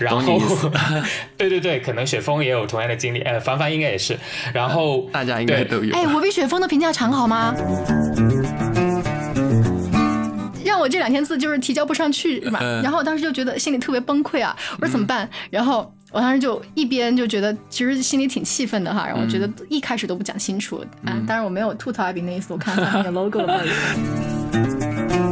然后，对对对，可能雪峰也有同样的经历，呃，凡凡应该也是。然后 大家应该都有。哎，我比雪峰的评价长好吗？让我这两千字就是提交不上去，是吧？然后我当时就觉得心里特别崩溃啊！我说怎么办？然后我当时就一边就觉得其实心里挺气愤的哈，然后我觉得一开始都不讲清楚啊。当然我没有吐槽艾比那一次，我看到那个 logo 了，不好意思。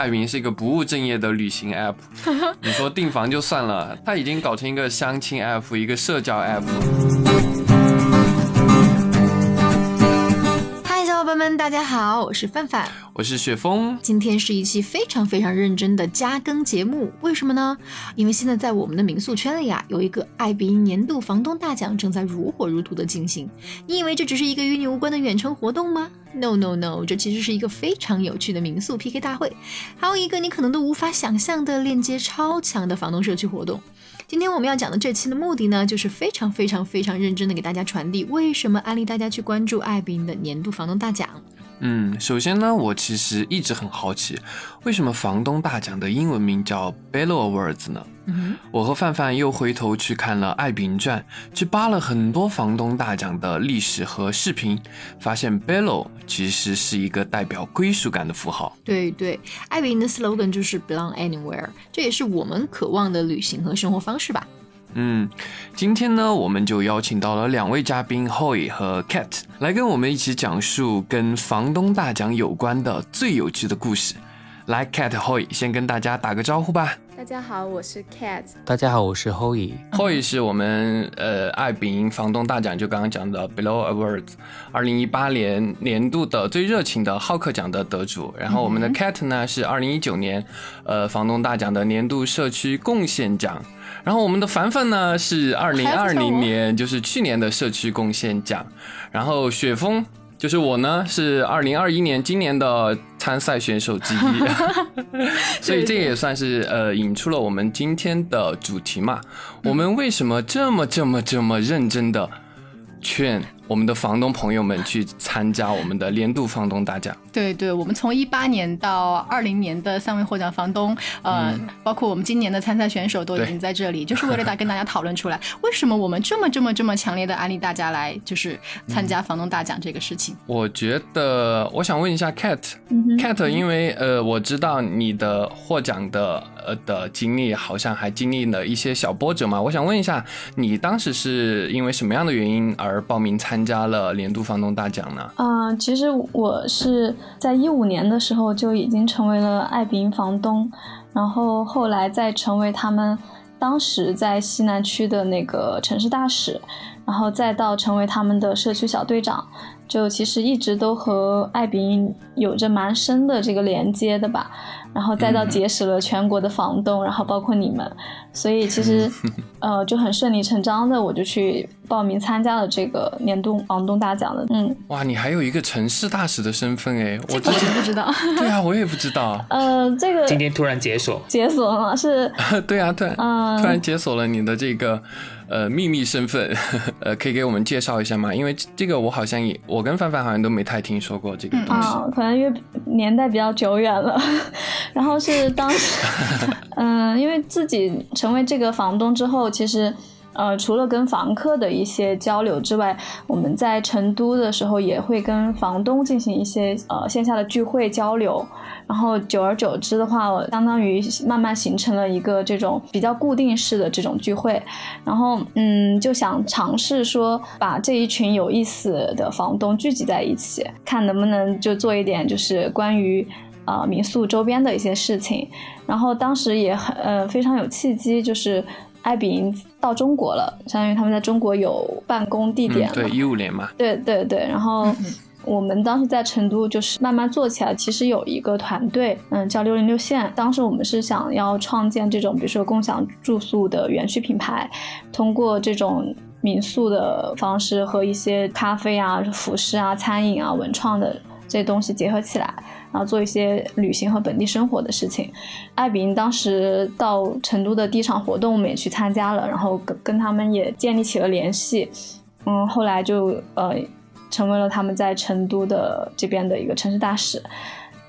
爱云是一个不务正业的旅行 app，你说订房就算了，他已经搞成一个相亲 app，一个社交 app。们，大家好，我是范范，我是雪峰。今天是一期非常非常认真的加更节目，为什么呢？因为现在在我们的民宿圈里啊，有一个爱彼迎年度房东大奖正在如火如荼的进行。你以为这只是一个与你无关的远程活动吗？No No No，这其实是一个非常有趣的民宿 PK 大会，还有一个你可能都无法想象的链接超强的房东社区活动。今天我们要讲的这期的目的呢，就是非常非常非常认真的给大家传递为什么安利大家去关注艾彼迎的年度房东大奖。嗯，首先呢，我其实一直很好奇，为什么房东大奖的英文名叫 Bello Awards 呢？嗯，我和范范又回头去看了《爱彼传》，去扒了很多房东大奖的历史和视频，发现 Bello 其实是一个代表归属感的符号。对对，爱彼迎的 slogan 就是 Belong Anywhere，这也是我们渴望的旅行和生活方式吧。嗯，今天呢，我们就邀请到了两位嘉宾 Hoy 和 Cat 来跟我们一起讲述跟房东大奖有关的最有趣的故事。来，Cat Hoy 先跟大家打个招呼吧。大家好，我是 Cat。大家好，我是 Hoy。Hoy 是我们呃爱彼迎房东大奖，就刚刚讲的 Below Awards，二零一八年年度的最热情的好客奖的得主。然后我们的 Cat 呢是二零一九年呃房东大奖的年度社区贡献奖。然后我们的凡凡呢是二零二零年，就是去年的社区贡献奖。然后雪峰就是我呢，是 二零二一年今年的参赛选手之一。所以这也算是呃引出了我们今天的主题嘛。我们为什么这么这么这么认真的劝？我们的房东朋友们去参加我们的年度房东大奖。对对，我们从一八年到二零年的三位获奖房东，呃，包括我们今年的参赛选手都已经在这里，就是为了大跟大家讨论出来，为什么我们这么这么这么强烈的安利大家来就是参加房东大奖这个事情。我觉得，我想问一下 Cat，Cat，因为呃，我知道你的获奖的呃的经历好像还经历了一些小波折嘛，我想问一下，你当时是因为什么样的原因而报名参？参加了年度房东大奖呢？啊，其实我是在一五年的时候就已经成为了爱彼迎房东，然后后来再成为他们当时在西南区的那个城市大使，然后再到成为他们的社区小队长，就其实一直都和爱彼迎有着蛮深的这个连接的吧。然后再到结识了全国的房东，然后包括你们，所以其实，呃，就很顺理成章的，我就去报名参加了这个年度房东大奖的。嗯，哇，你还有一个城市大使的身份哎，我之前不知道。对啊，我也不知道。呃，这个今天突然解锁，解锁了是？对啊，突然，突然解锁了你的这个。呃，秘密身份，呃，可以给我们介绍一下吗？因为这个我好像也，我跟范范好像都没太听说过这个东西。啊，可能因为年代比较久远了。然后是当时，嗯，因为自己成为这个房东之后，其实。呃，除了跟房客的一些交流之外，我们在成都的时候也会跟房东进行一些呃线下的聚会交流，然后久而久之的话，相当于慢慢形成了一个这种比较固定式的这种聚会，然后嗯，就想尝试说把这一群有意思的房东聚集在一起，看能不能就做一点就是关于呃民宿周边的一些事情，然后当时也很呃非常有契机，就是。爱彼迎到中国了，相当于他们在中国有办公地点了。对，一五年嘛。对对对，然后我们当时在成都就是慢慢做起来，其实有一个团队，嗯，叫六零六线。当时我们是想要创建这种，比如说共享住宿的园区品牌，通过这种民宿的方式和一些咖啡啊、服饰啊、餐饮啊、文创的这些东西结合起来。然后做一些旅行和本地生活的事情。艾比因当时到成都的第一场活动，我们也去参加了，然后跟跟他们也建立起了联系。嗯，后来就呃成为了他们在成都的这边的一个城市大使。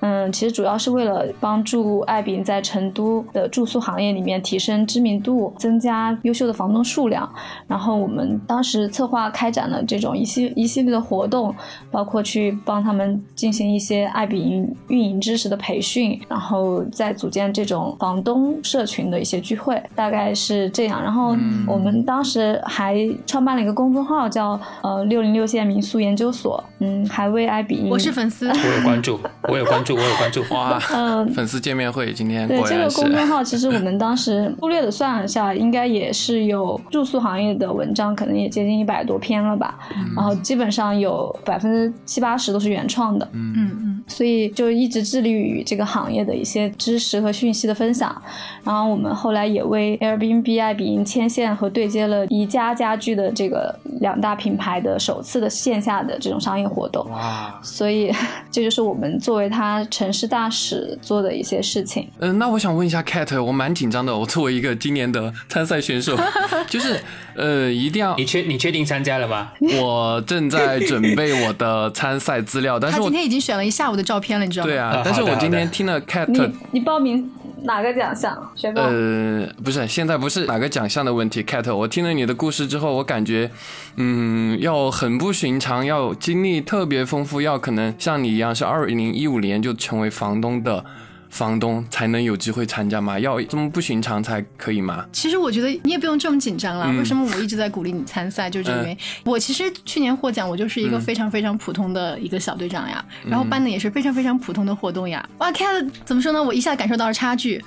嗯，其实主要是为了帮助爱彼迎在成都的住宿行业里面提升知名度，增加优秀的房东数量。然后我们当时策划开展了这种一系一系列的活动，包括去帮他们进行一些爱彼迎运营知识的培训，然后再组建这种房东社群的一些聚会，大概是这样。然后我们当时还创办了一个公众号，叫呃六零六线民宿研究所，嗯，还为爱彼迎，我是粉丝，我有关注，我有关注，我有关注。哇，嗯粉丝见面会今天对这个公众号，其实我们当时粗略的算了一下，应该也是有住宿行业的文章，可能也接近一百多篇了吧。然后基本上有百分之七八十都是原创的，嗯嗯嗯，所以就一直致力于这个行业的一些知识和讯息的分享。然后我们后来也为 Airbnb、爱彼迎牵线和对接了宜家家居的这个两大品牌的首次的线下的这种商业活动。哇，所以 这就是我们作为他城市大使做的一些事情。嗯、那我想问一下 Cat，我蛮紧张的。我作为一个今年的参赛选手，就是呃，一定要你确你确定参加了吗？我正在准备我的参赛资料，但是我今天已经选了一下午的照片了，你知道吗？对啊啊，但是我今天听了 Cat 你你报名哪个奖项？呃，不是，现在不是哪个奖项的问题，Cat。我听了你的故事之后，我感觉，嗯，要很不寻常，要经历特别丰富，要可能像你一样是二零一五年就成为房东的房东，才能有机会参加吗？要这么不寻常才可以吗？其实我觉得你也不用这么紧张啦。嗯为什么我一直在鼓励你参赛？就是因。我其实去年获奖，我就是一个非常非常普通的一个小队长呀，然后办的也是非常非常普通的活动呀。哇，看怎么说呢？我一下感受到了差距。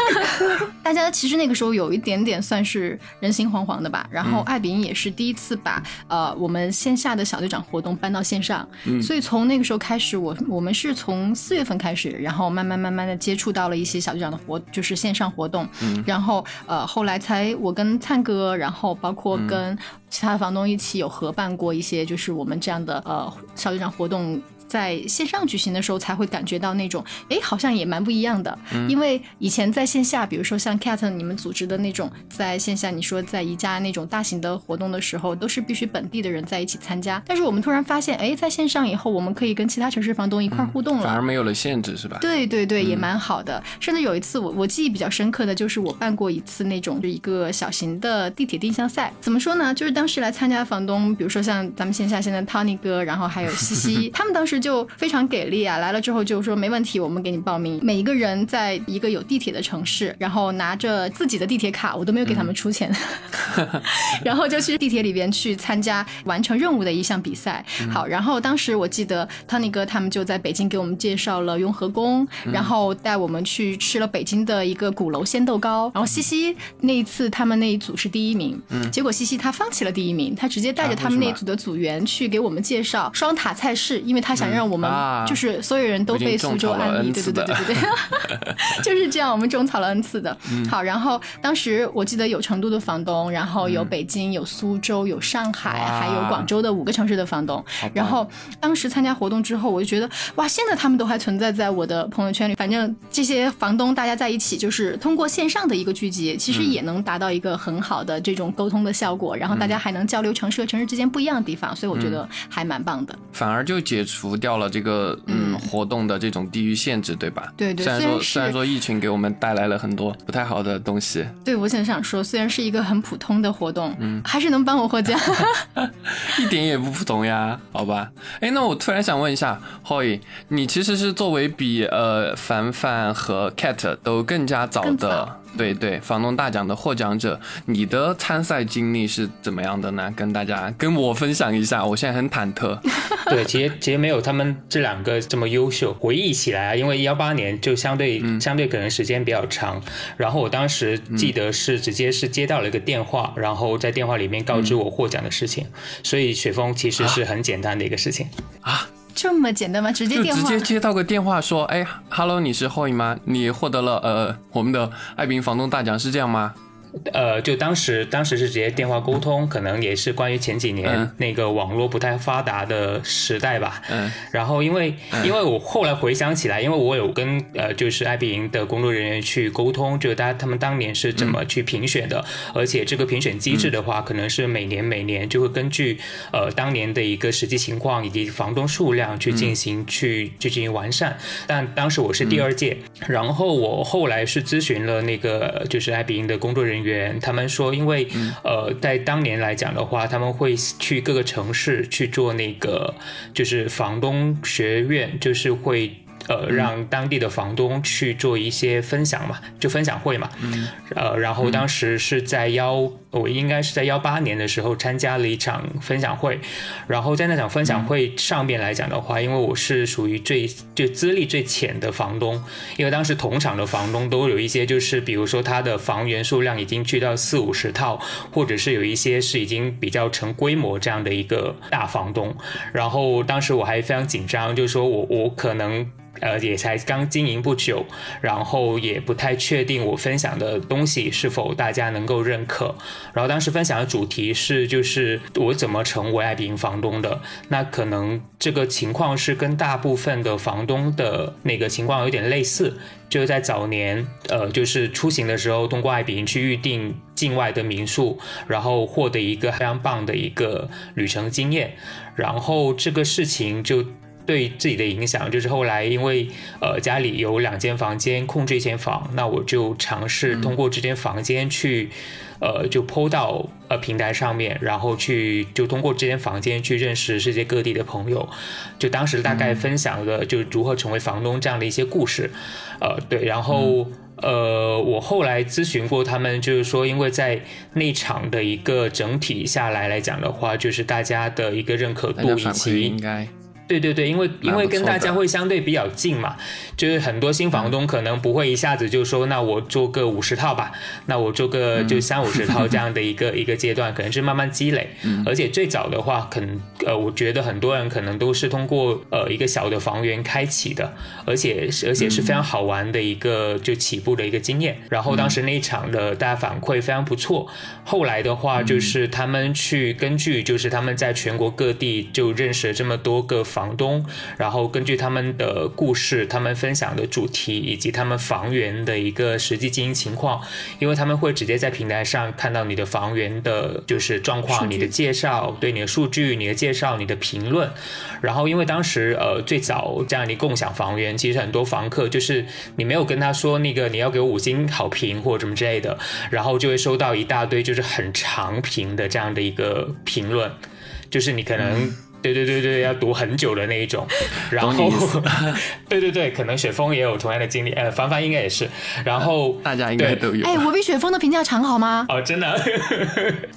大家其实那个时候有一点点算是人心惶惶的吧。然后艾比英也是第一次把呃我们线下的小队长活动搬到线上，所以从那个时候开始，我我们是从四月份开始，然后慢慢慢慢的接触到了一些小队长的活，就是线上活动，然后呃后来才我跟灿哥，然后包括跟其他的房东一起有合办过一些就是我们这样的呃小队长活动。在线上举行的时候，才会感觉到那种，哎，好像也蛮不一样的。因为以前在线下，比如说像 Cat 你们组织的那种，在线下你说在宜家那种大型的活动的时候，都是必须本地的人在一起参加。但是我们突然发现，哎，在线上以后，我们可以跟其他城市房东一块互动了。反而没有了限制，是吧？对对对，也蛮好的。甚至有一次我我记忆比较深刻的就是我办过一次那种就一个小型的地铁定向赛。怎么说呢？就是当时来参加的房东，比如说像咱们线下现在 Tony 哥，然后还有西西，他们当时就非常给力啊！来了之后就说没问题，我们给你报名。每一个人在一个有地铁的城市，然后拿着自己的地铁卡，我都没有给他们出钱，然后就去地铁里边去参加完成任务的一项比赛。好，然后当时我记得 Tony 哥他们就在北京给我们介绍了雍和宫，然后带我们去吃了北京的一个鼓楼鲜豆糕。然后西西那一次他们那一组是第一名，嗯结果西西他放弃了第一名，他直接带着他们那一组的组员去给我们介绍双塔菜市，因为他想让我们啊。就是所有人都被苏州安利，对对对对对对，就是这样，我们种草了 N 次的。好，然后当时我记得有成都的房东，然后有北京、有苏州、有上海，还有广州的五个城市的房东。然后当时参加活动之后，我就觉得哇，现在他们都还存在在我的朋友圈里。反正这些房东大家在一起，就是通过线上的一个聚集，其实也能达到一个很好的这种沟通的效果，然后大家还能交流城市和城市之间不一样的地方，所以我觉得还蛮棒的。反而就解除掉了这个嗯活动的这种地域限制，对吧？对对虽然说虽然说疫情给我们带来了很多不太好的东西，对，我想想说，虽然是一个很普通的活动，嗯还是能帮我获奖。一点也不普通呀，好吧？哎，那我突然想问一下，Hoy，你其实是作为比呃凡凡和 Cat 都更加早的早，对对，房东大奖的获奖者，你的参赛经历是怎么样的呢？跟大家跟我分享一下，我现在很忐忑。对，其实其实没有他们这两个这么优秀。回忆起来啊，因为幺八年就相对、相对可能时间比较长，然后我当时记得是直接是接到了一个电话，然后在电话里面告知我获奖的事情，所以雪峰其实是很简单的一个事情。这么简单吗？直接就直电话？接接到个电话说，哎，Hello，你是 Hoy 吗？你获得了呃我们的爱宾房东大奖，是这样吗？呃，就当时当时是直接电话沟通，可能也是关于前几年嗯。那个网络不太发达的时代吧。嗯。然后因为因为我后来回想起来，因为我有跟呃就是爱彼迎的工作人员去沟通，就是大家他们当年是怎么去评选的，而且这个评选机制的话，可能是每年每年就会根据呃当年的一个实际情况以及房东数量去进行、去去进行完善。但当时我是第二届，然后我后来是咨询了那个就是爱彼迎的工作人员，他们说因为、呃在当年来讲的话，他们会去各个城市去做那个就是房东学院，就是会。呃，让当地的房东去做一些分享嘛，就分享会嘛。嗯。呃，然后当时是在幺，我应该是在幺八年的时候参加了一场分享会，然后在那场分享会上面来讲的话，因为我是属于最就资历最浅的房东，因为当时同场的房东都有一些就是比如说他的房源数量已经去到四五十套，或者是有一些是已经比较成规模这样的一个大房东，然后当时我还非常紧张，就是说我我可能。呃，也才刚经营不久，然后也不太确定我分享的东西是否大家能够认可。然后当时分享的主题是，就是我怎么成为爱彼迎房东的。那可能这个情况是跟大部分的房东的那个情况有点类似，就是在早年，呃，就是出行的时候，通过爱彼迎去预定境外的民宿，然后获得一个非常棒的一个旅程经验。然后这个事情就。对自己的影响就是后来因为呃家里有两间房间空置一间房，那我就尝试通过这间房间去，呃就抛到呃平台上面，然后去就通过这间房间去认识世界各地的朋友，就当时大概分享了就如何成为房东这样的一些故事，呃对，然后。呃，我后来咨询过他们，就是说，因为在那场的一个整体下来来讲的话，就是大家的一个认可度以大家反馈应该对对对，因为因为跟大家会相对比较近嘛，就是很多新房东可能不会一下子就说，那我做个五十套吧，那我做个就三五十套这样的一个 一个阶段，可能是慢慢积累。而且最早的话，可能呃，我觉得很多人可能都是通过呃一个小的房源开启的，而且而且是非常好玩的一个就起步的一个经验。然后当时那一场的大家反馈非常不错，后来的话就是他们去根据就是他们在全国各地就认识了这么多个房东，然后根据他们的故事、他们分享的主题以及他们房源的一个实际经营情况，因为他们会直接在平台上看到你的房源的就是状况、你的介绍、对你的数据、你的介绍、你的评论。然后因为当时呃最早这样的共享房源，其实很多房客就是你没有跟他说那个你要给我五星好评或者什么之类的，然后就会收到一大堆就是很长评的这样的一个评论，就是你可能。对对对对，要读很久的那一种，然后 对对对，可能雪峰也有同样的经历，呃，凡凡应该也是，然后 大家应该对都有。哎，我比雪峰的评价长好吗？哦，真的，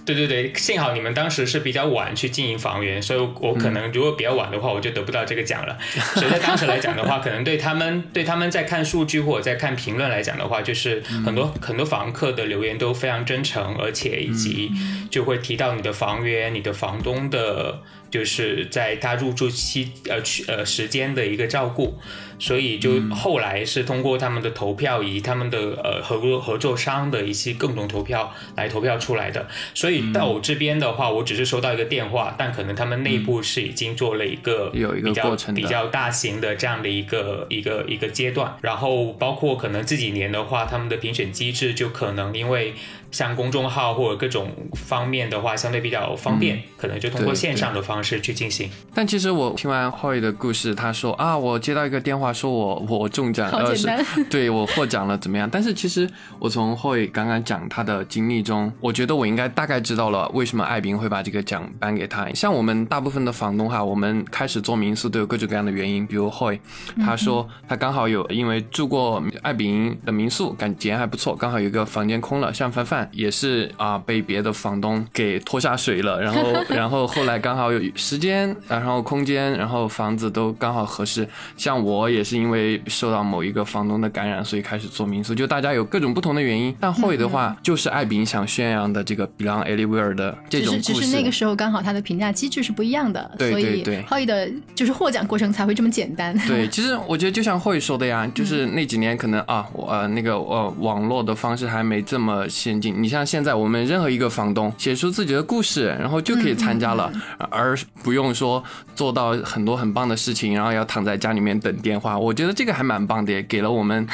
对对对，幸好你们当时是比较晚去经营房源，所以我可能如果比较晚的话，我就得不到这个奖了。所以在当时来讲的话，可能对他们对他们在看数据或者在看评论来讲的话，就是很多、很多房客的留言都非常真诚，而且以及就会提到你的房源、你的房东的。就是在他入住期呃去呃时间的一个照顾，所以就后来是通过他们的投票以及他们的呃合作合作商的一些共同投票来投票出来的。所以到我这边的话，我只是收到一个电话，但可能他们内部是已经做了一个有一个比较过程比较大型的这样的一个一个一个阶段。然后包括可能这几年的话，他们的评选机制就可能因为像公众号或者各种方面的话，相对比较方便，可能就通过线上的方式去进行。但其实我听完 Hoy 的故事，他说啊，我接到一个电话说我 我中奖，呃是对我获奖了怎么样？但是其实我从 Hoy 刚刚讲他的经历中，我觉得我应该大概知道了为什么艾宾会把这个奖颁给他。像我们大部分的房东哈，我们开始做民宿都有各种各样的原因，比如 Hoy 他说他刚好有因为住过艾宾的民宿，感觉还不错，刚好有一个房间空了。像范范也是啊，被别的房东给拖下水了，然后 然后后来刚好有时间，然后空间，然后房子都刚好合适。像我也是因为受到某一个房东的感染，所以开始做民宿。就大家有各种不同的原因，但会的话，就是艾比想宣扬的这个 Belong Anywhere 的这种故事。只是那个时候刚好他的评价机制是不一样的，对对对，浩宇的就是获奖过程才会这么简单。对，其实我觉得就像慧说的呀，就是那几年可能啊，我呃那个呃网络的方式还没这么先进。你像现在我们任何一个房东写出自己的故事，然后就可以参加了，而不用说做到很多很棒的事情，然后要躺在家里面等电话。我觉得这个还蛮棒的，给了我们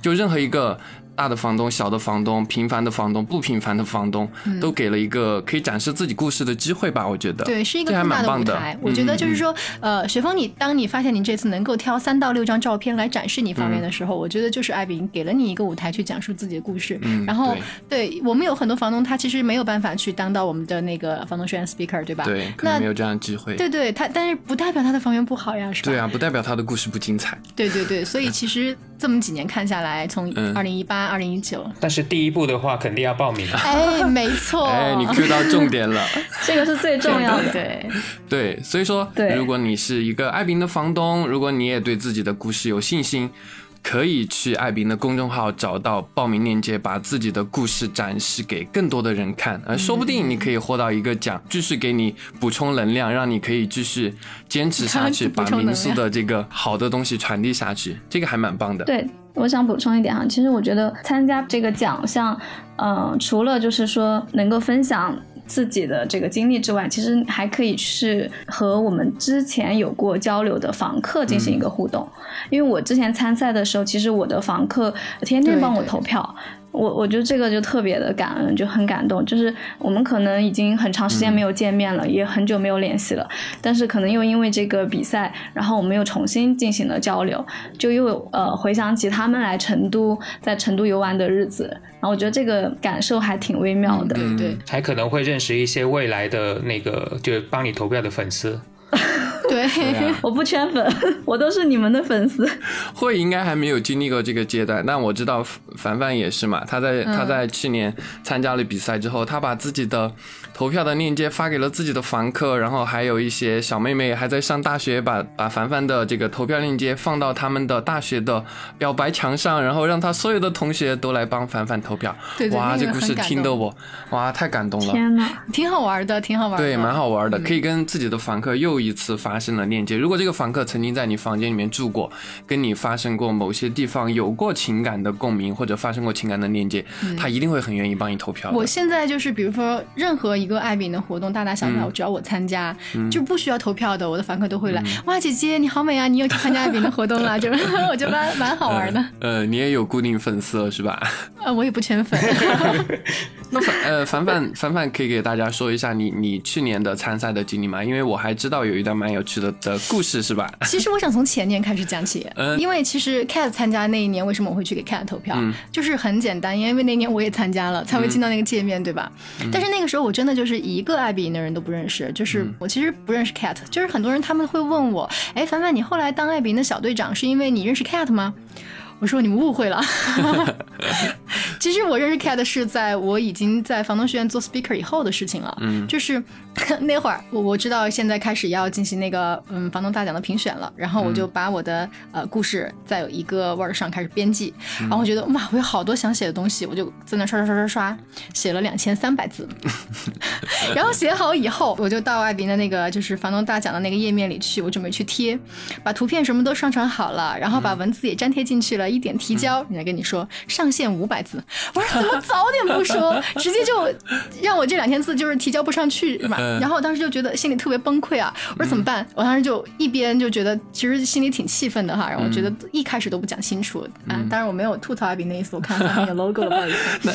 就任何一个。大的房东、小的房东、平凡的房东、不平凡的房东，都给了一个可以展示自己故事的机会吧？我觉得对，是一个很大的舞台。我觉得就是说，呃，雪峰，你当你发现你这次能够挑三到六张照片来展示你方面的时候，我觉得就是艾比给了你一个舞台去讲述自己的故事。然后，对我们有很多房东，他其实没有办法去当到我们的那个房东学院 speaker，对吧？对，可能没有这样的机会。对对，他但是不代表他的房源不好呀，是吧？对啊，不代表他的故事不精彩。对对对，所以其实这么几年看下来，从二零一八、二零一九。但是第一步的话，肯定要报名。哎，没错。哎，你 Q 到重点了，这个是最重要的。对对，所以说，如果你是一个爱宾的房东，如果你也对自己的故事有信心，可以去爱宾的公众号找到报名链接，把自己的故事展示给更多的人看，呃，说不定你可以获到一个奖，继续给你补充能量，让你可以继续坚持下去，把民宿的这个好的东西传递下去，这个还蛮棒的。对。我想补充一点哈，其实我觉得参加这个奖项，嗯，除了就是说能够分享自己的这个经历之外，其实还可以是和我们之前有过交流的房客进行一个互动。因为我之前参赛的时候，其实我的房客天天帮我投票。我我觉得这个就特别的感恩，就很感动。就是我们可能已经很长时间没有见面了，也很久没有联系了，但是可能又因为这个比赛，然后我们又重新进行了交流，就又呃回想起他们来成都，在成都游玩的日子，然后我觉得这个感受还挺微妙的。对对，还可能会认识一些未来的那个就是帮你投票的粉丝。对，我不圈粉，我都是你们的粉丝。会应该还没有经历过这个阶段，但我知道凡凡也是嘛。他在他在去年参加了比赛之后，他把自己的投票的链接发给了自己的房客，然后还有一些小妹妹还在上大学，把把凡凡的这个投票链接放到他们的大学的表白墙上，然后让他所有的同学都来帮凡凡投票。哇，这故事听得我哇太感动了。天呐，挺好玩的，挺好玩的。对，蛮好玩的，可以跟自己的房客又一次发生了链接。如果这个房客曾经在你房间里面住过，跟你发生过某些地方有过情感的共鸣，或者发生过情感的链接，他一定会很愿意帮你投票。我现在就是，比如说任何一个爱饼的活动，大大小小，只要我参加，就不需要投票的，我的房客都会来。哇，姐姐你好美啊！你又去参加爱饼的活动了，就 我觉得蛮蛮好玩的。呃，你也有固定粉丝了是吧？呃，我也不圈粉。那凡呃凡凡凡凡可以给大家说一下你你去年的参赛的经历吗？因为我还知道有一段蛮有趣的的。故事是吧？其实我想从前年开始讲起，因为其实 Cat 参加那一年，为什么我会去给 Cat 投票？就是很简单，因为那年我也参加了，才会进到那个界面对吧？但是那个时候我真的就是一个爱比赢的人都不认识，就是我其实不认识 Cat，就是很多人他们会问我，哎，凡凡，你后来当爱比赢的小队长是因为你认识 Cat 吗？我说你们误会了，其实我认识 Cat 是在我已经在房东学院做 speaker 以后的事情了，嗯，就是。那会儿我我知道现在开始要进行那个嗯房东大奖的评选了，然后我就把我的呃故事在有一个 Word 上开始编辑，然后我觉得哇我有好多想写的东西，我就在那刷刷刷刷刷写了两千三百字，然后写好以后我就到艾宾的那个就是房东大奖的那个页面里去，我准备去贴，把图片什么都上传好了，然后把文字也粘贴进去了，一点提交，人家跟你说上线五百字，我说怎么早点不说，直接就让我这两千字就是提交不上去是吧？然后我当时就觉得心里特别崩溃啊！我说怎么办？我当时就一边就觉得其实心里挺气愤的哈，然后我觉得一开始都不讲清楚啊。当然我没有吐槽阿比那意思，我看到那个 logo 了，不好意思。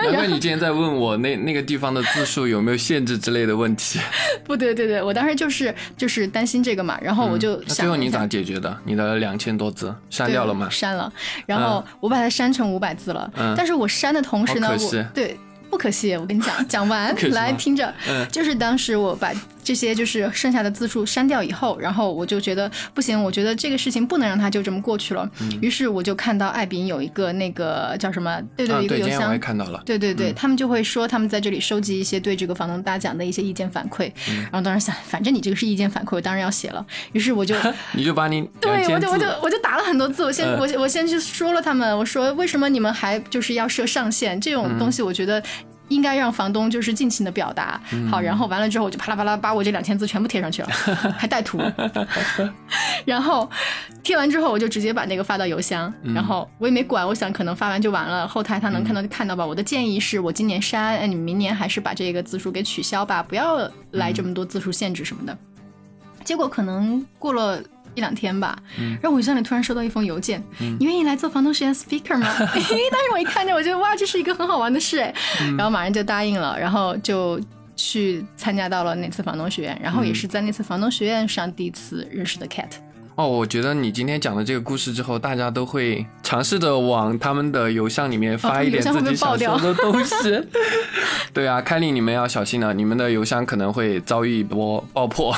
难怪你今天在问我那那个地方的字数有没有限制之类的问题。不对，对对，我当时就是就是担心这个嘛，然后我就想。最后你咋解决的？你的两千多字删掉了吗？删了，然后我把它删成五百字了。嗯。但是我删的同时呢，我对。不可惜，我跟你讲，讲完来听着，就是当时我把这些就是剩下的字数删掉以后，然后我就觉得不行，我觉得这个事情不能让它就这么过去了。于是我就看到爱彼迎有一个那个叫什么，对啊，一个对，邮箱我也。看到了。对对对，他们就会说他们在这里收集一些对这个房东大奖的一些意见反馈，然后当时想，反正你这个是意见反馈，我当然要写了。于是我就 你就把你 对，我就我就，我就打了很多字，我先、嗯我我先去说了他们，我说为什么你们还就是要设上限这种东西，我觉得。应该让房东就是尽情的表达，好，然后完了之后我就啪啦啪啦把我这两千字全部贴上去了，还带图，然后贴完之后我就直接把那个发到邮箱，然后我也没管，我想可能发完就完了，后台他能看到就看到吧。我的建议是我今年删，哎，你们明年还是把这个字数给取消吧，不要来这么多字数限制什么的。结果可能过了一两天吧，然后我邮箱里突然收到一封邮件，你愿意来做房东实验 speaker 吗？当时我一看见，我觉得哇，这是一个很好玩的事哎，然后马上就答应了，然后就去参加到了那次房东学院，然后也是在那次房东学院上第一次认识的 Cat。哦，我觉得你今天讲的这个故事之后，大家都会尝试着往他们的邮箱里面发一点自己想说的东西。对啊，凯莉，你们要小心了，你们的邮箱可能会遭遇一波爆破。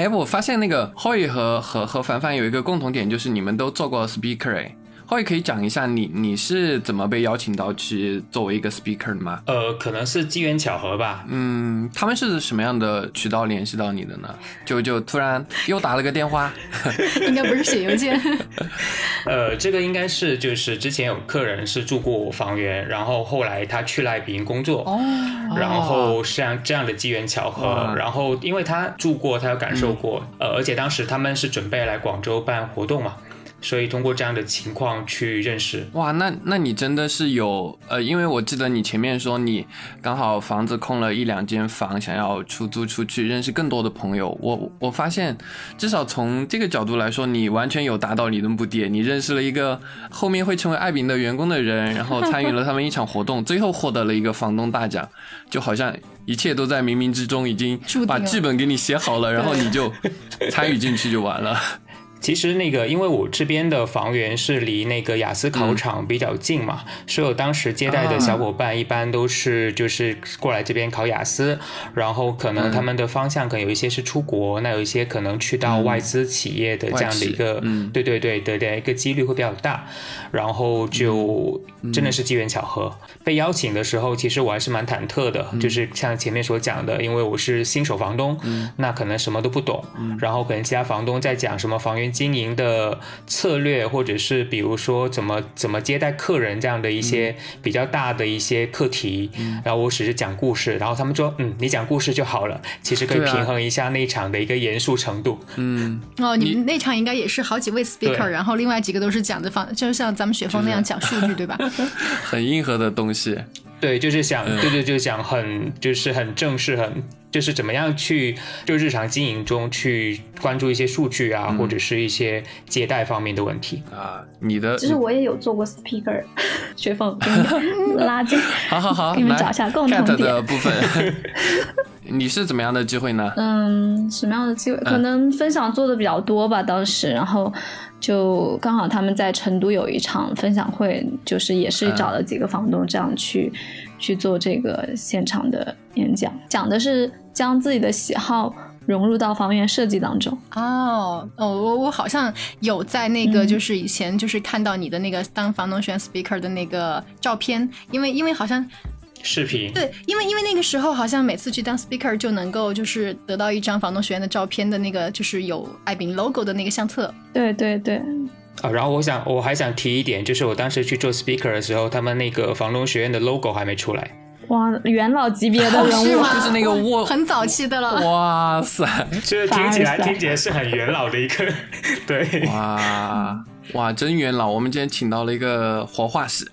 哎，我发现那个 Hoy 和和和凡凡有一个共同点，就是你们都做过 speaker 哎。Hoy 可以讲一下你你是怎么被邀请到去作为一个 speaker 的吗？呃，可能是机缘巧合吧。嗯，他们是什么样的渠道联系到你的呢？就就突然又打了个电话，应该不是写邮件，呃，这个应该是就是之前有客人是住过我房源，然后后来他去了爱彼迎工作，哦，然后像这样这样的机缘巧合哇，然后因为他住过，他有感受过，呃，而且当时他们是准备来广州办活动嘛，所以通过这样的情况去认识。哇，那那你真的是有呃，因为我记得你前面说你刚好房子空了一两间房，想要出租出去，认识更多的朋友。我我发现，至少从这个角度来说，你完全有达到你的目的。你认识了一个后面会成为爱彼迎的员工的人，然后参与了他们一场活动，最后获得了一个房东大奖，就好像一切都在冥冥之中已经把剧本给你写好了，然后你就参与进去就完了。其实那个，因为我这边的房源是离那个雅思考场比较近嘛，所以我当时接待的小伙伴一般都是就是过来这边考雅思，然后可能他们的方向可能有一些是出国，那有一些可能去到外资企业的这样的一个，嗯。对对对对对，一个几率会比较大，然后就真的是机缘巧合。被邀请的时候，其实我还是蛮忐忑的，就是像前面所讲的，因为我是新手房东，那可能什么都不懂，然后可能其他房东在讲什么房源经营的策略，或者是比如说怎么怎么接待客人这样的一些比较大的一些课题，然后我只是讲故事，然后他们说，嗯，你讲故事就好了，其实可以平衡一下那一场的一个严肃程度。嗯，哦，你们那场应该也是好几位 speaker，然后另外几个都是讲的方，就像咱们雪峰那样讲数据，对吧？很硬核的东西。对，就是想，对对，就是想很，就是很正式，很就是怎么样去就日常经营中去关注一些数据啊，或者是一些接待方面的问题。啊，你的其实我也有做过 speaker，雪凤给你拉近，好好好，给你们来找一下共同 cat 的点。部分，你是怎么样的机会呢？嗯，什么样的机会？可能分享做的比较多吧，当时，然后就刚好他们在成都有一场分享会，就是也是找了几个房东这样去、去做这个现场的演讲，讲的是将自己的喜好融入到房源设计当中。哦哦，我我好像有在那个，嗯就是以前就是看到你的那个当房东选 speaker 的那个照片，因为因为好像视频，对，因为因为那个时候好像每次去当 speaker 就能够就是得到一张房东学院的照片的那个，就是有爱饼 logo 的那个相册。对对对，啊，然后我想我还想提一点，就是我当时去做 speaker 的时候，他们那个房东学院的 logo 还没出来。哇，元老级别的人物，是吗？就是那个我 很早期的了。哇塞，就是听起来听起来是很元老的一个，对，哇哇，真元老！我们今天请到了一个活化石。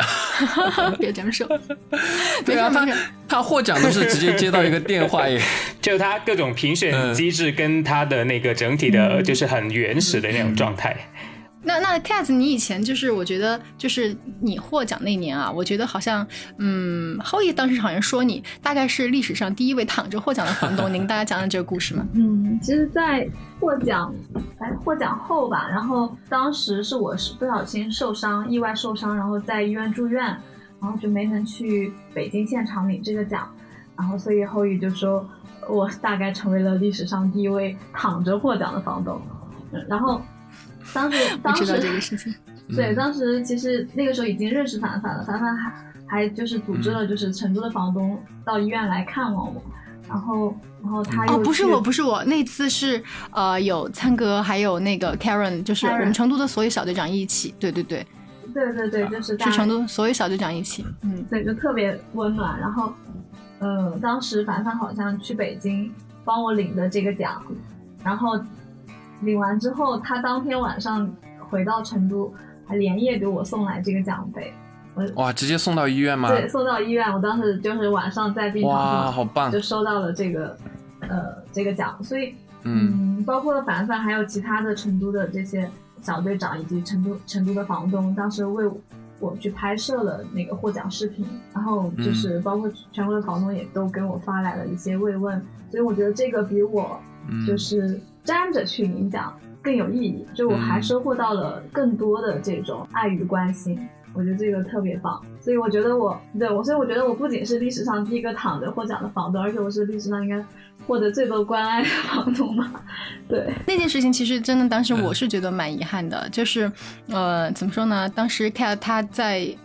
别这么说。对啊，他他获奖都是直接接到一个电话耶。就他各种评选嗯机制跟他的那个整体的，就是很原始的那种状态。那那 Cat，你以前就是我觉得就是你获奖那年啊，我觉得好像嗯，后羿当时好像说你大概是历史上第一位躺着获奖的房东，您大家讲讲这个故事吗？嗯，其实，在获奖，哎，获奖后吧，然后当时是我是不小心受伤，意外受伤，然后在医院住院，然后就没能去北京现场领这个奖，然后所以后羿就说，我大概成为了历史上第一位躺着获奖的房东。嗯，然后当时 当时知道这个事情，对，当时其实那个时候已经认识凡凡了，凡凡还还就是组织了就是成都的房东到医院来看望我，然后然后他又哦，不是我，不是我，那次是呃有灿哥还有那个 Karen，就是我们成都的所有小队长一起，对对对，对对对，就是去成都所有小队长一起，嗯，对，就特别温暖。然后，呃，当时凡凡好像去北京帮我领的这个奖，然后领完之后，他当天晚上回到成都，还连夜给我送来这个奖杯，哇，直接送到医院吗？对，送到医院。我当时就是晚上在病床哇，好棒就！收到了这个呃这个奖，所以嗯嗯，包括凡凡还有其他的成都的这些小队长以及成都成都的房东，当时为我去拍摄了那个获奖视频，然后嗯就是包括全国的房东也都给我发来了一些慰问，所以我觉得这个比我嗯就是站着去领奖更有意义，就我还嗯收获到了更多的这种爱与关心。我觉得这个特别棒，所以我觉得我对我，所以我觉得我不仅是历史上第一个躺着获奖的房东，而且我是历史上应该获得最多关爱的房东吧。对，那件事情其实真的当时我是觉得蛮遗憾的，就是呃怎么说呢？当时 Cat 他在。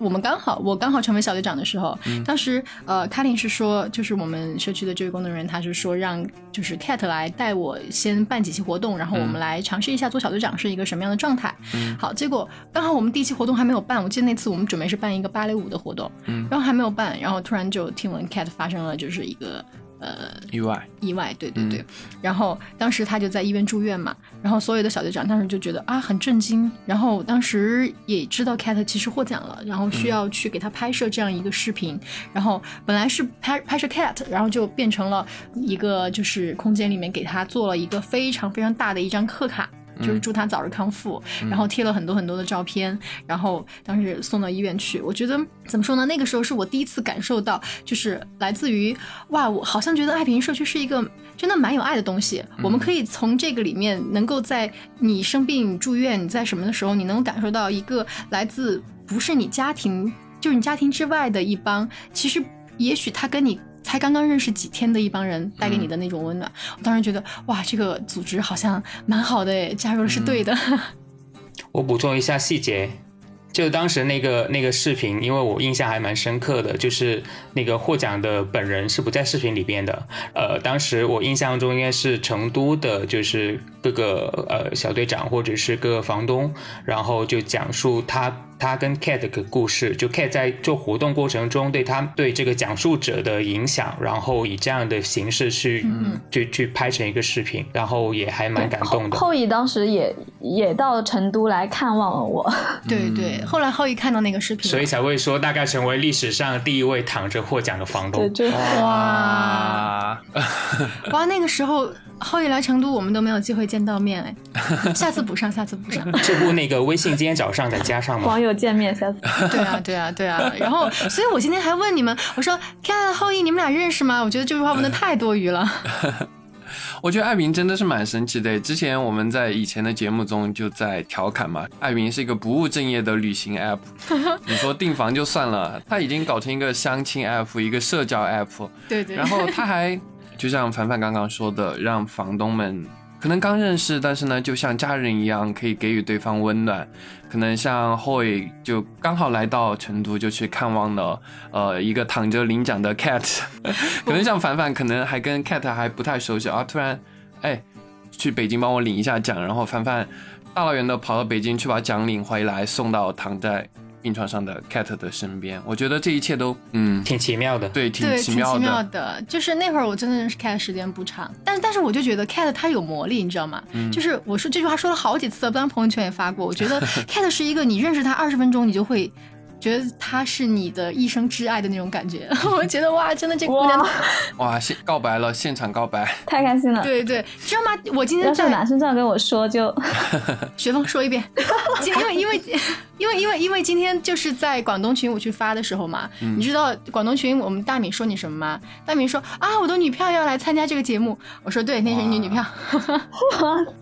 我们刚好，我刚好成为小队长的时候，当时呃，卡琳是说，就是我们社区的这位工作人员，他是说让就是 Cat 来带我先办几期活动，然后我们来尝试一下做小队长是一个什么样的状态。嗯。好，结果刚好我们第一期活动还没有办，我记得那次我们准备是办一个芭蕾舞的活动，嗯。然后还没有办，然后突然就听闻 Cat 发生了就是一个呃意外，意外，对对对。嗯然后当时他就在医院住院嘛，然后所有的小队长当时就觉得啊很震惊，然后当时也知道 Cat 其实获奖了，然后需要去给他拍摄这样一个视频，然后本来是拍拍摄 Cat，然后就变成了一个就是空间里面给他做了一个非常非常大的一张贺卡。就是祝他早日康复，然后贴了很多很多的照片，然后当时送到医院去。我觉得怎么说呢？那个时候是我第一次感受到，就是来自于哇，我好像觉得爱平社区是一个真的蛮有爱的东西。我们可以从这个里面，能够在你生病住院，你在什么的时候，你能够感受到一个来自不是你家庭，就是你家庭之外的一帮，其实也许他跟你。才刚刚认识几天的一帮人带给你的那种温暖，我当时觉得哇，这个组织好像蛮好的诶，加入了是对的。我补充一下细节，就当时那个那个视频，因为我印象还蛮深刻的，就是那个获奖的本人是不在视频里边的。呃，当时我印象中应该是成都的，就是各个呃小队长或者是各个房东，然后就讲述他他跟 Cat 的故事，就 Cat 在做活动过程中对他对这个讲述者的影响，然后以这样的形式去、嗯去去拍成一个视频，然后也还蛮感动的。后后羿当时也也到成都来看望了我。对对，后来后羿看到那个视频，所以才会说大概成为历史上第一位躺着获奖的房对，东。就哇，哇，那个时候后羿来成都，我们都没有机会见到面哎，下次补上，下次补上。这部那个微信今天早上再加上吗网，友见面，下次 对啊，对啊，对啊。然后，所以我今天还问你们，我说看后羿，你们俩认识吗？我觉得这句话问的太多余了。我觉得艾云真的是蛮神奇的。之前我们在以前的节目中就在调侃嘛，艾云是一个不务正业的旅行 app。你说订房就算了，他已经搞成一个相亲 app，一个社交 app。对对。然后他还就像凡凡刚刚说的，让房东们可能刚认识，但是呢，就像家人一样，可以给予对方温暖。可能像 Hoy 就刚好来到成都，就去看望了呃一个躺着领奖的 Cat。可能像凡凡，可能还跟 Cat 还不太熟悉啊，突然哎去北京帮我领一下奖，然后凡凡大老远的跑到北京去把奖领回来，送到躺在病床上的 Cat 的身边。我觉得这一切都嗯。挺奇妙的。对，挺对，挺奇妙的。奇妙的。就是那会儿我真的认识 Cat 时间不长，但是但是我就觉得 Cat 它有魔力，你知道吗？嗯就是我说这句话说了好几次，不然朋友圈也发过。我觉得 Cat 是一个你认识他二十分钟，你就会觉得他是你的一生挚爱的那种感觉。我觉得哇，真的这个姑娘哇，现告白了，现场告白。太开心了。对对，知道吗？我今天在男生这样跟我说，就 雪峰说一遍，因为因为因为因为因为今天就是在广东群我去发的时候嘛，你知道广东群我们大米说你什么吗？大米说啊，我的女票要来参加这个节目，我说对，那是你女票，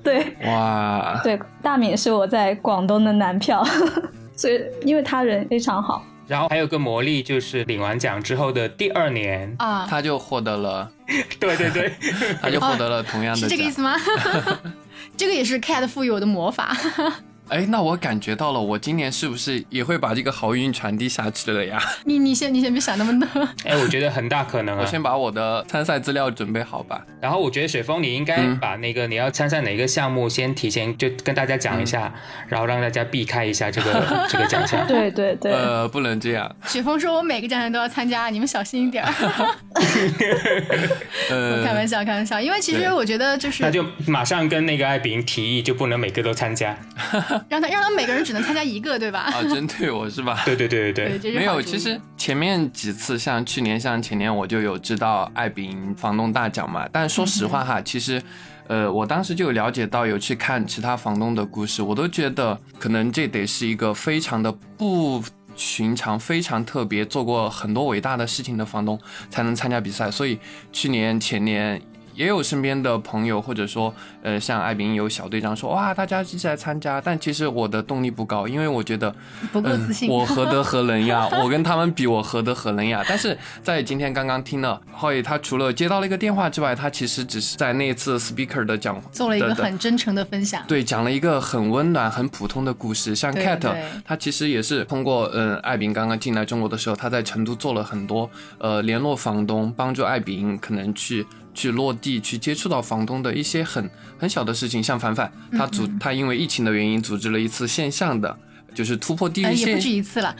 对哇，对，大米是我在广东的男票，所以因为他人非常好，然后还有个魔力，就是领完奖之后的第二年，啊，他就获得了，对对对，他就获得了同样的奖。是这个意思吗？这个也是 Cat 赋予我的魔法。哎，那我感觉到了，我今年是不是也会把这个好运传递下去了呀？你你先你先别想那么多。哎，我觉得很大可能啊。我先把我的参赛资料准备好吧。然后我觉得雪峰，你应该把那个你要参赛哪个项目先提前就跟大家讲一下，然后让大家避开一下这个 这个奖项。对对对，呃，不能这样。雪峰说：“我每个奖项都要参加，你们小心一点开玩笑，开玩笑。因为其实我觉得就是那就马上跟那个艾比提议，就不能每个都参加。让他让他每个人只能参加一个，对吧？啊，针对我是吧？对对对对对，没有，其实前面几次，像去年、像前年，我就有知道爱彼房东大奖嘛。但说实话哈，其实，呃，我当时就有了解到，有去看其他房东的故事，我都觉得可能这得是一个非常的不寻常、非常特别，做过很多伟大的事情的房东才能参加比赛。所以去年、前年。也有身边的朋友，或者说，呃，像艾宾有小队长说，哇，大家一起来参加。但其实我的动力不高，因为我觉得不够自信。嗯我何德何能呀？我跟他们比，我何德何能呀？但是在今天刚刚听了浩宇，他除了接到了一个电话之外，他其实只是在那次 speaker 的讲做了一个很真诚的分享。对，讲了一个很温暖、很普通的故事。像 Cat，他其实也是通过，嗯、艾宾刚刚进来中国的时候，他在成都做了很多，呃，联络房东，帮助艾宾可能去去落地，去接触到房东的一些很很小的事情。像凡凡，他组、嗯他因为疫情的原因，组织了一次线上的。就是突破地呃，域限也不止一次了。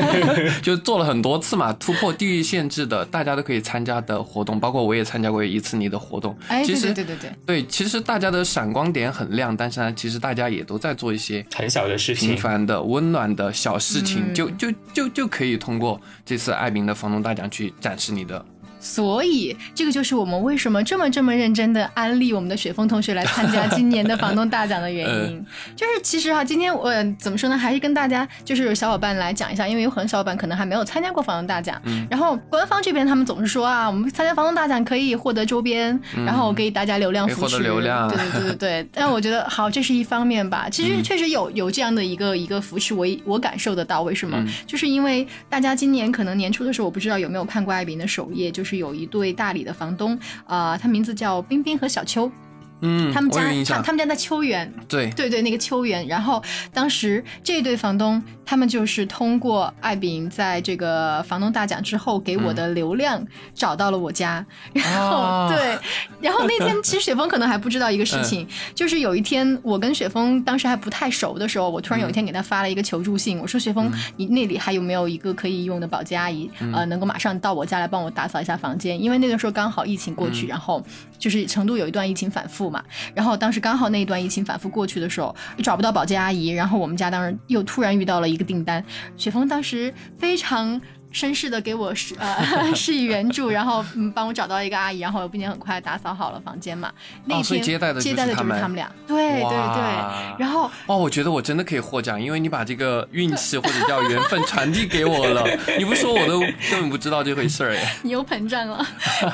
就做了很多次嘛，突破地域限制的，大家都可以参加的活动，包括我也参加过一次你的活动。哎，对其实对对对对，对其实大家的闪光点很亮，但是呢，其实大家也都在做一些很小的事情平。凡的、温暖的小事情，嗯就就就就可以通过这次爱民的房东大奖去展示你的。所以这个就是我们为什么这么这么认真的安利我们的雪峰同学来参加今年的房东大奖的原因。就是其实哈、今天我怎么说呢，还是跟大家就是有小伙伴来讲一下，因为有很多小伙伴可能还没有参加过房东大奖。嗯然后官方这边他们总是说啊，我们参加房东大奖可以获得周边，然后给大家流量可以获得扶持。流量对对对对对。但我觉得好，这是一方面吧。其嗯实确实有有这样的一个一个扶持，我我感受得到。为什么？嗯就是因为大家今年可能年初的时候，我不知道有没有看过艾比的首页，就是有一对大理的房东，啊，他名字叫冰冰和小秋，嗯，他们家。他他们家在秋园，对，对对，那个秋园。然后当时这对房东，他们就是通过艾饼在这个房东大奖之后给我的流量找到了我家，然后、啊 对，然后那天其实雪峰可能还不知道一个事情，就是有一天我跟雪峰当时还不太熟的时候，我突然有一天给他发了一个求助信，我说雪峰，你那里还有没有一个可以用的保洁阿姨，呃，能够马上到我家来帮我打扫一下房间？因为那个时候刚好疫情过去，然后就是成都有一段疫情反复然后当时刚好那一段疫情反复过去的时候，找不到保洁阿姨，然后我们家当时又突然遇到了一个订单，雪峰当时非常。绅士的给我施呃 施以援助，然后嗯帮我找到一个阿姨，然后并且很快打扫好了房间嘛。那天接待的就是接待的就是他们俩，对对对。然后哦，我觉得我真的可以获奖，因为你把这个运气或者叫缘分传递给我了。你不说我都根本不知道这回事儿哎。你又膨胀了。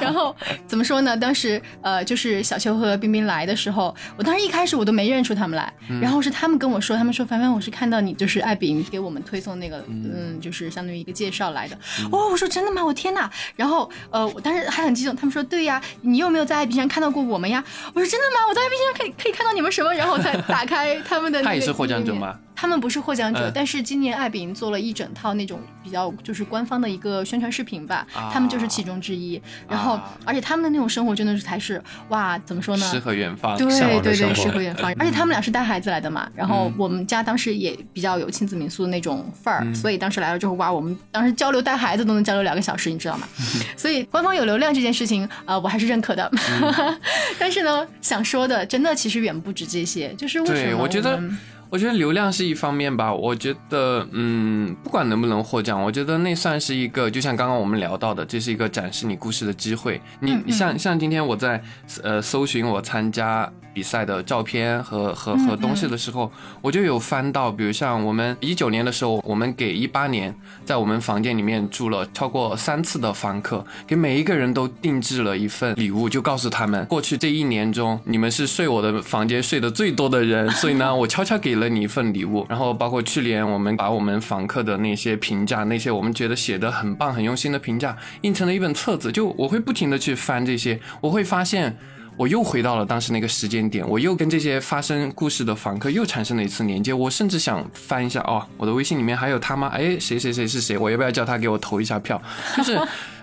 然后怎么说呢？当时呃，就是小秋和冰冰来的时候，我当时一开始我都没认出他们来，然后是他们跟我说，他们说凡凡，我是看到你就是艾饼给我们推送那个嗯就是相当于一个介绍来的。哦，我说真的吗？我天哪！然后呃，我当时还很激动，他们说对呀，你有没有在爱彼上看到过我们呀？我说真的吗？我在爱彼上可以可以看到你们什么？然后我才打开 他们的、那个。他也是获奖者吗？他们不是获奖者，嗯但是今年艾饼做了一整套那种比较就是官方的一个宣传视频吧，啊他们就是其中之一。然后，啊而且他们的那种生活真的是才是哇，怎么说呢？诗和远方，对对对，诗和远方。而且他们俩是带孩子来的嘛，然后我们家当时也比较有亲子民宿的那种范儿，所以当时来了之后，哇，我们当时交流带孩子都能交流两个小时，你知道吗？所以官方有流量这件事情，呃，我还是认可的。但是呢，想说的真的其实远不止这些，就是为什对，么我觉得们，我觉得流量是一方面吧。我觉得，嗯，不管能不能获奖，我觉得那算是一个，就像刚刚我们聊到的，这是一个展示你故事的机会。你嗯嗯像像今天我在呃搜寻我参加比赛的照片和和和嗯东西的时候，我就有翻到，比如像我们一九年的时候，我们给一八年在我们房间里面住了超过三次的房客，给每一个人都定制了一份礼物，就告诉他们，过去这一年中，你们是睡我的房间睡得最多的人，所以呢，我悄悄给了了你一份礼物。然后包括去年我们把我们访客的那些评价，那些我们觉得写的很棒、很用心的评价，印成了一本册子。就我会不停的去翻这些，我会发现。我又回到了当时那个时间点，我又跟这些发生故事的访客又产生了一次连接。我甚至想翻一下，哦，我的微信里面还有他吗？哎，谁谁谁是谁？我要不要叫他给我投一下票？就是。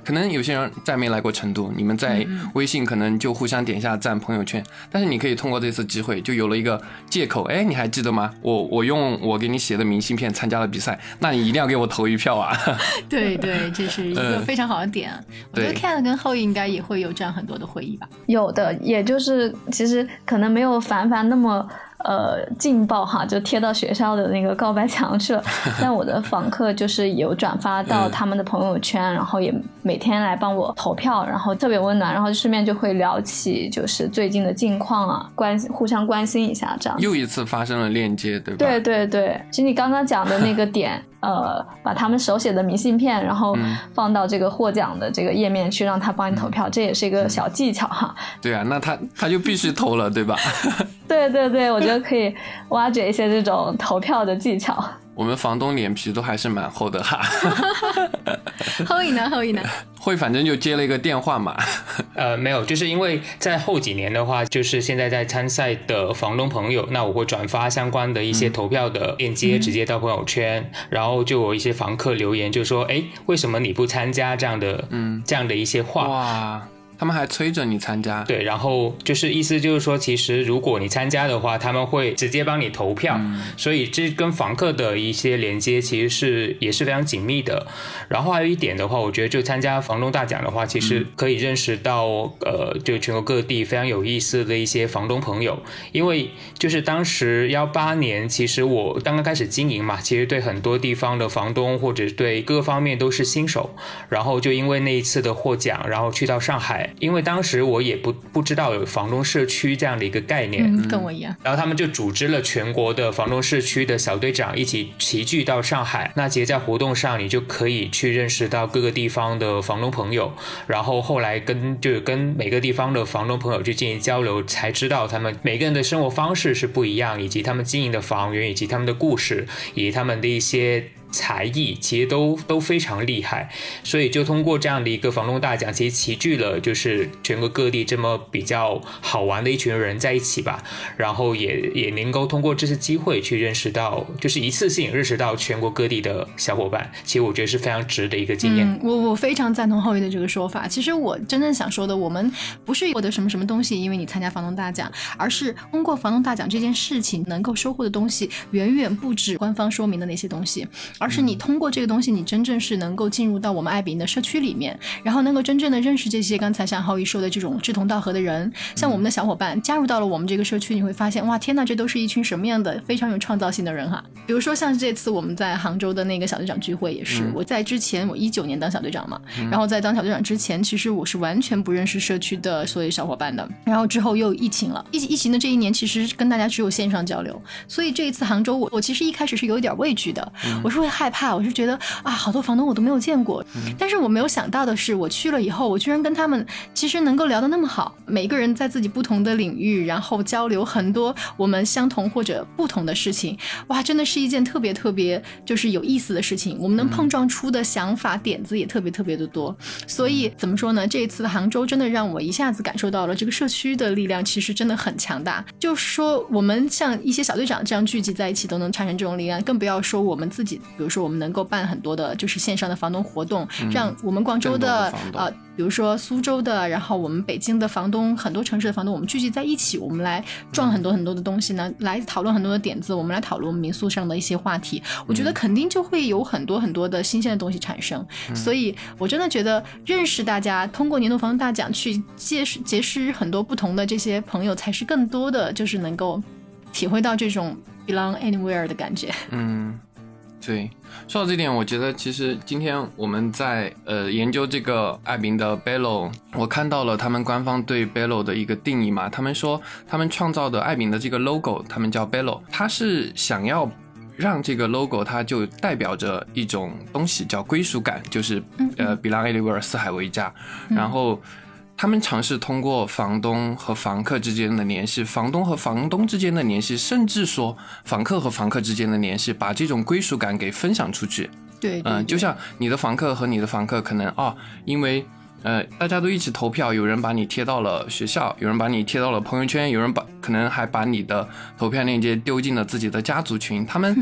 可能有些人再没来过成都，你们在微信可能就互相点一下赞朋友圈，但是你可以通过这次机会，就有了一个借口，哎，你还记得吗？我我用我给你写的明信片参加了比赛，那你一定要给我投一票啊！对对，这是一个 非常好的点。我觉得 Ken 跟后羿应该也会有这样很多的回忆吧？有的，也就是其实可能没有凡凡那么。呃，劲爆哈，就贴到学校的那个告白墙去了。但我的访客就是有转发到他们的朋友圈，然后也每天来帮我投票，然后特别温暖，然后顺便就会聊起就是最近的近况啊，关互相关心一下这样。又一次发生了链接，对吧？对对对，其实你刚刚讲的那个点。呃，把他们手写的明信片，然后放到这个获奖的这个页面去，让他帮你投票，这也是一个小技巧哈。对啊，那他他就必须投了，对吧？对对对，我觉得可以挖掘一些这种投票的技巧。我们房东脸皮都还是蛮厚的哈。后一呢？后一呢？会反正就接了一个电话嘛。呃，没有，就是因为在后几年的话，就是现在在参赛的房东朋友，那我会转发相关的一些投票的链接，直接到朋友圈，然后就有一些房客留言，就说：“哎，为什么你不参加？”这样的，嗯，这样的一些话。哇。他们还催着你参加，对，然后就是意思就是说，其实如果你参加的话，他们会直接帮你投票，所以这跟房客的一些连接其实是也是非常紧密的。然后还有一点的话，我觉得就参加房东大奖的话，其实可以认识到呃，就全国各地非常有意思的一些房东朋友，因为就是当时幺八年，其实我刚刚开始经营嘛，其实对很多地方的房东或者对各方面都是新手，然后就因为那一次的获奖，然后去到上海。因为当时我也不不知道有房东社区这样的一个概念，跟我一样。然后他们就组织了全国的房东社区的小队长一起齐聚到上海。那在活动上，你就可以去认识到各个地方的房东朋友。然后后来跟就是跟每个地方的房东朋友去进行交流，才知道他们每个人的生活方式是不一样，以及他们经营的房源，以及他们的故事，以及他们的一些。才艺其实都都非常厉害，所以就通过这样的一个房东大奖，其实齐聚了就是全国各地这么比较好玩的一群人在一起吧，然后也也能够通过这次机会去认识到，就是一次性认识到全国各地的小伙伴，其实我觉得是非常值的一个经验。嗯，我我非常赞同后羿的这个说法。其实我真正想说的，我们不是获得什么什么东西，因为你参加房东大奖，而是通过房东大奖这件事情能够收获的东西，远远不止官方说明的那些东西。而是你通过这个东西，你真正是能够进入到我们爱彼迎的社区里面，然后能够真正的认识这些刚才像浩宇说的这种志同道合的人，像我们的小伙伴加入到了我们这个社区，你会发现，哇，天呐，这都是一群什么样的非常有创造性的人哈！比如说像这次我们在杭州的那个小队长聚会也是，我在之前我一九年当小队长嘛，然后在当小队长之前，其实我是完全不认识社区的所有小伙伴的，然后之后又疫情了，疫疫情的这一年，其实跟大家只有线上交流，所以这一次杭州我我其实一开始是有一点畏惧的，我是会。害怕，我是觉得啊，好多房东我都没有见过，但是我没有想到的是，我去了以后，我居然跟他们其实能够聊得那么好，每一个人在自己不同的领域，然后交流很多我们相同或者不同的事情，哇，真的是一件特别特别就是有意思的事情，我们能碰撞出的想法点子也特别特别的多，所以怎么说呢？这一次的杭州真的让我一下子感受到了这个社区的力量，其实真的很强大。就是说，我们像一些小队长这样聚集在一起，都能产生这种力量，更不要说我们自己。比如说，我们能够办很多的，就是线上的房东活动，让我们广州的呃，比如说苏州的，然后我们北京的房东，很多城市的房东，我们聚集在一起，我们来撞很多很多的东西呢，来讨论很多的点子，我们来讨论民宿上的一些话题，我觉得肯定就会有很多很多的新鲜的东西产生。所以我真的觉得认识大家，通过年度房东大奖去结识结识很多不同的这些朋友，才是更多的就是能够体会到这种 belong anywhere 的感觉。嗯。对，说到这点，我觉得其实今天我们在呃研究这个艾宾的 Bello，我看到了他们官方对 Bello 的一个定义嘛。他们说他们创造的艾宾的这个 logo，他们叫 Bello，他是想要让这个 logo 它就代表着一种东西叫归属感，就是呃 belong anywhere，四海为家。然后他们尝试通过房东和房客之间的联系，房东和房东之间的联系，甚至说房客和房客之间的联系，把这种归属感给分享出去。对，嗯，就像你的房客和你的房客可能啊，因为。呃，大家都一起投票，有人把你贴到了学校，有人把你贴到了朋友圈，有人把可能还把你的投票链接丢进了自己的家族群。他们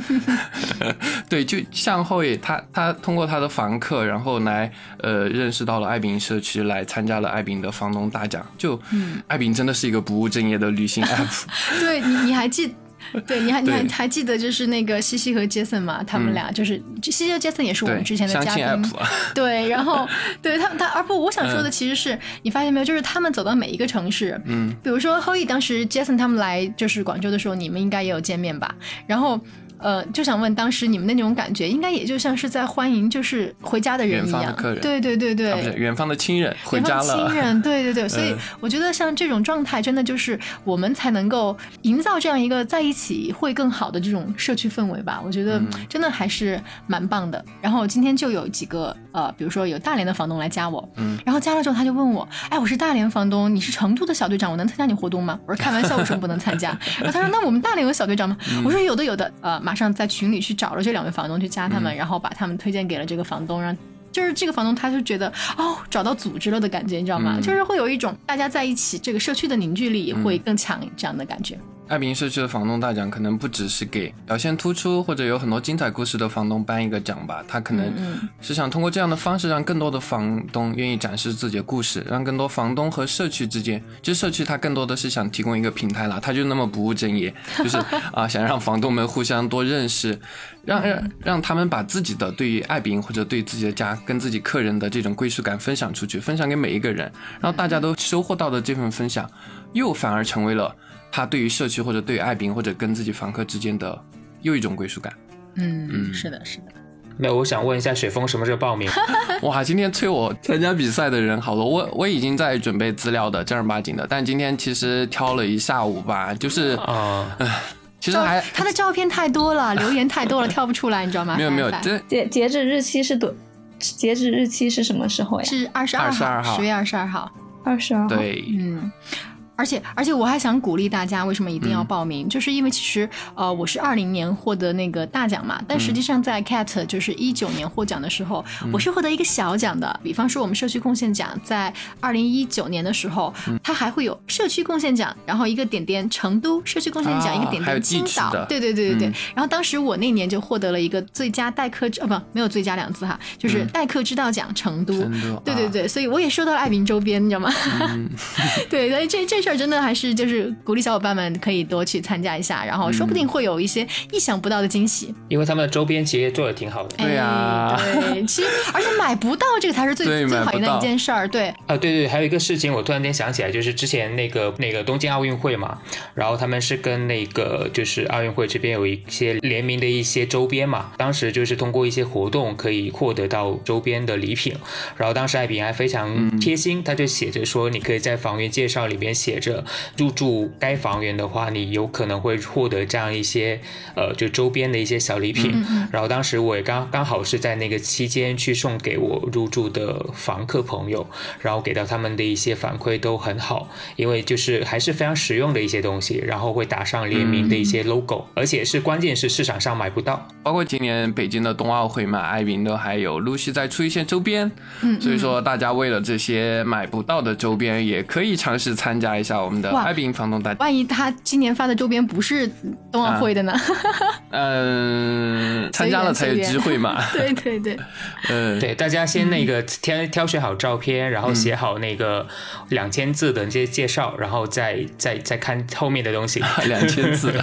对，就向会他他通过他的房客，然后来呃认识到了爱饼社区，来参加了爱饼的房东大奖。就，爱饼真的是一个不务正业的旅行 app。对你你还记？对，你还你还还记得就是那个西西和杰森嘛？他们俩就是西西和杰森也是我们之前的嘉宾。对，然后 对他他，而不我想说的其实是你发现没有，就是他们走到每一个城市，嗯，比如说 Hoey 当时杰森他们来就是广州的时候，你们应该也有见面吧？然后。呃，就想问，当时你们的那种感觉，应该也就像是在欢迎就是回家的人一样，对对对对，不是远方的亲人回家了，亲人，对对对，所以我觉得像这种状态，真的就是我们才能够营造这样一个在一起会更好的这种社区氛围吧。我觉得真的还是蛮棒的。然后今天就有几个呃，比如说有大连的房东来加我，嗯，然后加了之后他就问我，哎，我是大连房东，你是成都的小队长，我能参加你活动吗？我说开玩笑，为什么不能参加？然后他说那我们大连有小队长吗？我说有的有的，呃。马上在群里去找了这两位房东，去加他们，然后把他们推荐给了这个房东，让就是这个房东他就觉得哦，找到组织了的感觉，你知道吗？就是会有一种大家在一起，这个社区的凝聚力会更强这样的感觉。爱宾社区的房东大奖可能不只是给表现突出或者有很多精彩故事的房东颁一个奖吧，他可能是想通过这样的方式让更多的房东愿意展示自己的故事，让更多房东和社区之间，就社区它更多的是想提供一个平台啦，他就那么不务正业，就是 啊想让房东们互相多认识，让让让他们把自己的对于爱宾或者对自己的家跟自己客人的这种归属感分享出去，分享给每一个人，然后大家都收获到的这份分享，又反而成为了。他对于社区或者对爱宾或者跟自己房客之间的又一种归属感。嗯嗯，是的，是的。那我想问一下，雪峰什么时候报名？哇，今天催我参加比赛的人好多，我我已经在准备资料的正儿八经的，但今天其实挑了一下午吧，就是啊，其实还他的照片太多了，留言太多了，挑不出来，你知道吗？没有没有，截截止日期是多？截止日期是什么时候呀？是二十二号，十月二十二号，二十二号。对，嗯。而且而且我还想鼓励大家，为什么一定要报名？就是因为其实呃，我是二零年获得那个大奖嘛，但实际上在 CAT 就是一九年获奖的时候，我是获得一个小奖的。比方说我们社区贡献奖，在二零一九年的时候，它还会有社区贡献奖，然后一个点点成都社区贡献奖，一个点点青岛，对对对对对。然后当时我那年就获得了一个最佳代课呃不没有最佳两字哈，就是代课指导奖成都，对对对，所以我也收到了爱民周边，你知道吗？对，所以这这。事真的还是就是鼓励小伙伴们可以多去参加一下，然后说不定会有一些意想不到的惊喜。因为他们的周边其实做的挺好的。对呀，对，其实而且买不到这个才是最最讨厌的一件事儿。对啊，对对，还有一个事情我突然间想起来，就是之前那个那个东京奥运会嘛，然后他们是跟那个就是奥运会这边有一些联名的一些周边嘛，当时就是通过一些活动可以获得到周边的礼品，然后当时艾比还非常贴心，他就写着说你可以在房源介绍里面写。着入住该房源的话，你有可能会获得这样一些呃，就周边的一些小礼品。然后当时我也刚刚好是在那个期间去送给我入住的房客朋友，然后给到他们的一些反馈都很好，因为就是还是非常实用的一些东西，然后会打上联名的一些 logo，而且是关键是市场上买不到。包括今年北京的冬奥会嘛，艾云都还有陆续在出一些周边，嗯，所以说大家为了这些买不到的周边，也可以尝试参加一下我们的艾宾房东大。万一他今年发的周边不是冬奥会的呢？嗯，参加了才有机会嘛。对对 对，嗯，对，大家先那个挑挑选好照片，然后写好那个两千字的这些介绍，然后再再再看后面的东西。两千字。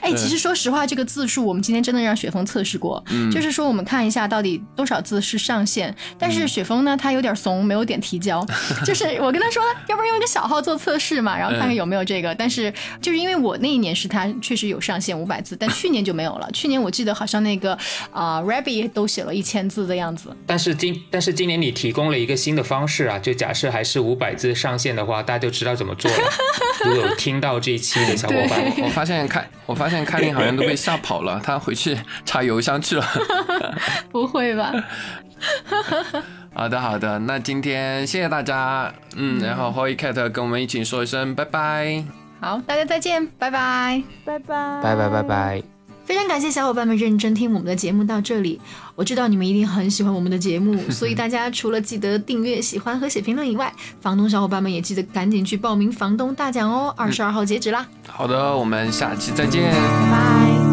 哎，其实说实话，这个字数我们。今天真的让雪峰测试过，就是说我们看一下到底多少字是上限。但是雪峰呢，他有点怂，没有点提交。就是我跟他说，要不然用一个小号做测试嘛，然后看看有没有这个。但是就是因为我那一年是他确实有上限五百字，但去年就没有了。去年我记得好像那个啊，Rabbit 都写了一千字的样子。但是今但是今年你提供了一个新的方式啊，就假设还是五百字上限的话，大家就知道怎么做了。如果有听到这一期的小伙伴，我发现开我发现开林好像都被吓跑了，他。回去查邮箱去了，不会吧？好的，好的，那今天谢谢大家，嗯，然后 Holy Cat 跟我们一起说一声拜拜。好，大家再见，拜拜，拜拜，拜拜，拜拜。非常感谢小伙伴们认真听我们的节目到这里，我知道你们一定很喜欢我们的节目，所以大家除了记得订阅、喜欢和写评论以外，房东小伙伴们也记得赶紧去报名房东大奖哦，二十二号截止啦。好的，我们下期再见。拜拜。